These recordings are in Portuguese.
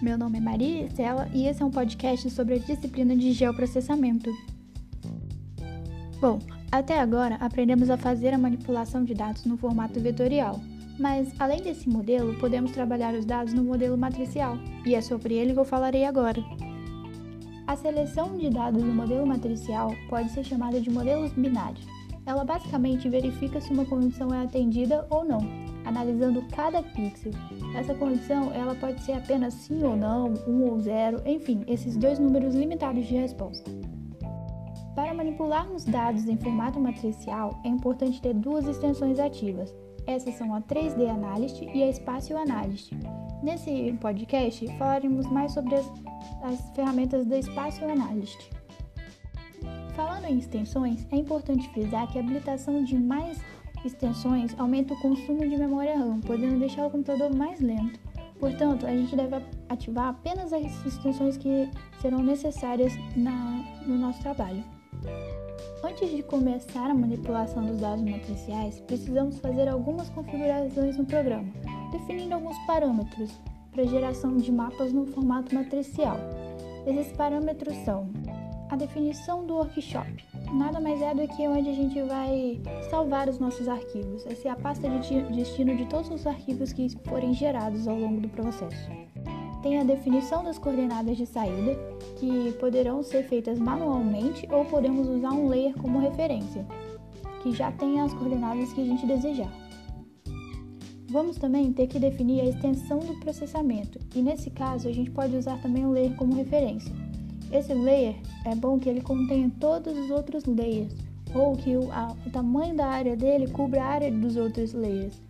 Meu nome é Maria Estela e esse é um podcast sobre a disciplina de geoprocessamento. Bom, até agora aprendemos a fazer a manipulação de dados no formato vetorial, mas além desse modelo, podemos trabalhar os dados no modelo matricial, e é sobre ele que eu falarei agora. A seleção de dados no modelo matricial pode ser chamada de modelos binários. Ela basicamente verifica se uma condição é atendida ou não, analisando cada pixel. Essa condição ela pode ser apenas sim ou não, um ou zero, enfim, esses dois números limitados de resposta. Para manipularmos dados em formato matricial, é importante ter duas extensões ativas. Essas são a 3D Analyst e a Spatial Analyst. Nesse podcast, falaremos mais sobre as, as ferramentas da Spatial Analyst. Falando em extensões, é importante frisar que a habilitação de mais extensões aumenta o consumo de memória RAM, podendo deixar o computador mais lento. Portanto, a gente deve ativar apenas as extensões que serão necessárias na, no nosso trabalho. Antes de começar a manipulação dos dados matriciais, precisamos fazer algumas configurações no programa, definindo alguns parâmetros para geração de mapas no formato matricial. Esses parâmetros são a definição do workshop, nada mais é do que onde a gente vai salvar os nossos arquivos. Essa é a pasta de destino de todos os arquivos que forem gerados ao longo do processo. Tem a definição das coordenadas de saída, que poderão ser feitas manualmente ou podemos usar um layer como referência, que já tem as coordenadas que a gente desejar. Vamos também ter que definir a extensão do processamento, e nesse caso a gente pode usar também o layer como referência. Esse layer é bom que ele contenha todos os outros layers, ou que o, a, o tamanho da área dele cubra a área dos outros layers,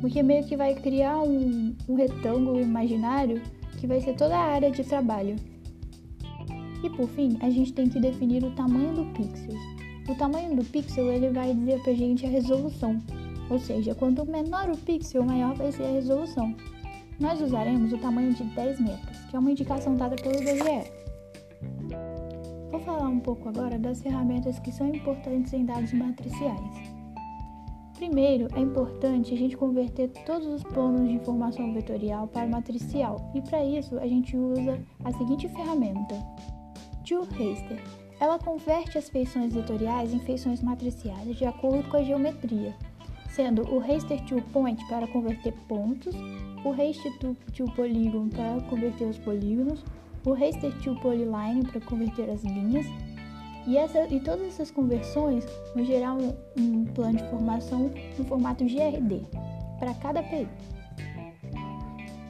porque meio que vai criar um, um retângulo imaginário que vai ser toda a área de trabalho. E por fim, a gente tem que definir o tamanho do pixel. O tamanho do pixel ele vai dizer pra gente a resolução, ou seja, quanto menor o pixel, maior vai ser a resolução. Nós usaremos o tamanho de 10 metros, que é uma indicação dada pelo IBGE. Falar um pouco agora das ferramentas que são importantes em dados matriciais. Primeiro, é importante a gente converter todos os planos de informação vetorial para matricial, e para isso a gente usa a seguinte ferramenta: ToRaster. Ela converte as feições vetoriais em feições matriciais de acordo com a geometria, sendo o raster to point para converter pontos, o raster to, polygon para converter os polígonos, o raster to polyline para converter as linhas, e, essa, e todas essas conversões vão gerar um, um plano de formação no formato GRD para cada API.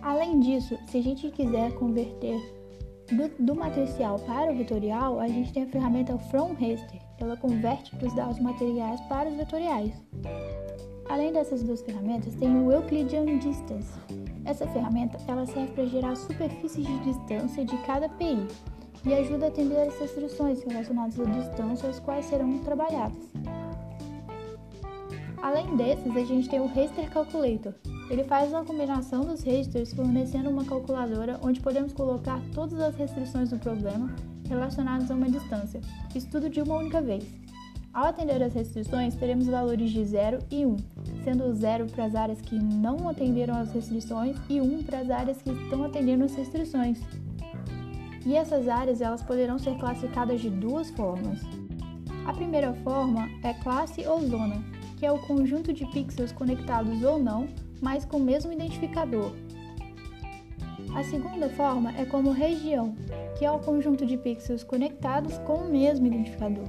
Além disso, se a gente quiser converter do, do, matricial para o vetorial, a gente tem a ferramenta From Raster. Ela converte os dados materiais para os vetoriais. Além dessas duas ferramentas, tem o Euclidean Distance. Essa ferramenta ela serve para gerar superfícies de distância de cada API e ajuda a atender as restrições relacionadas à distância as quais serão trabalhadas. Além desses, a gente tem o Raster Calculator. Ele faz a combinação dos rasters fornecendo uma calculadora onde podemos colocar todas as restrições do problema relacionadas a uma distância, isso tudo de uma única vez. Ao atender as restrições, teremos valores de 0 e 1, sendo 0 para as áreas que não atenderam às restrições e 1 para as áreas que estão atendendo às restrições. E essas áreas elas poderão ser classificadas de duas formas. A primeira forma é classe ou zona, que é o conjunto de pixels conectados ou não, mas com o mesmo identificador. A segunda forma é como região, que é o conjunto de pixels conectados com o mesmo identificador.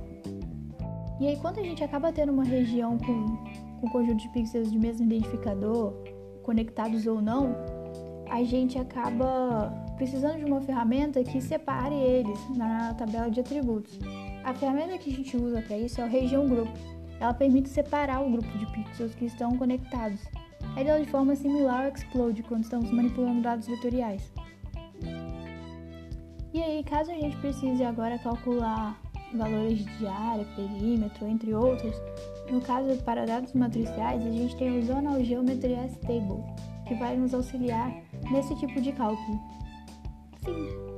E aí, quando a gente acaba tendo uma região com, com conjunto de pixels de mesmo identificador, conectados ou não, a gente acaba precisando de uma ferramenta que separe eles na tabela de atributos. A ferramenta que a gente usa para isso é o Região Group. Ela permite separar o grupo de pixels que estão conectados. Ela é de forma similar ao Explode quando estamos manipulando dados vetoriais. E aí, caso a gente precise agora calcular valores de área, perímetro, entre outros, no caso para dados matriciais, a gente tem o Zonal Geometry S-Table, que vai nos auxiliar nesse tipo de cálculo. Sim.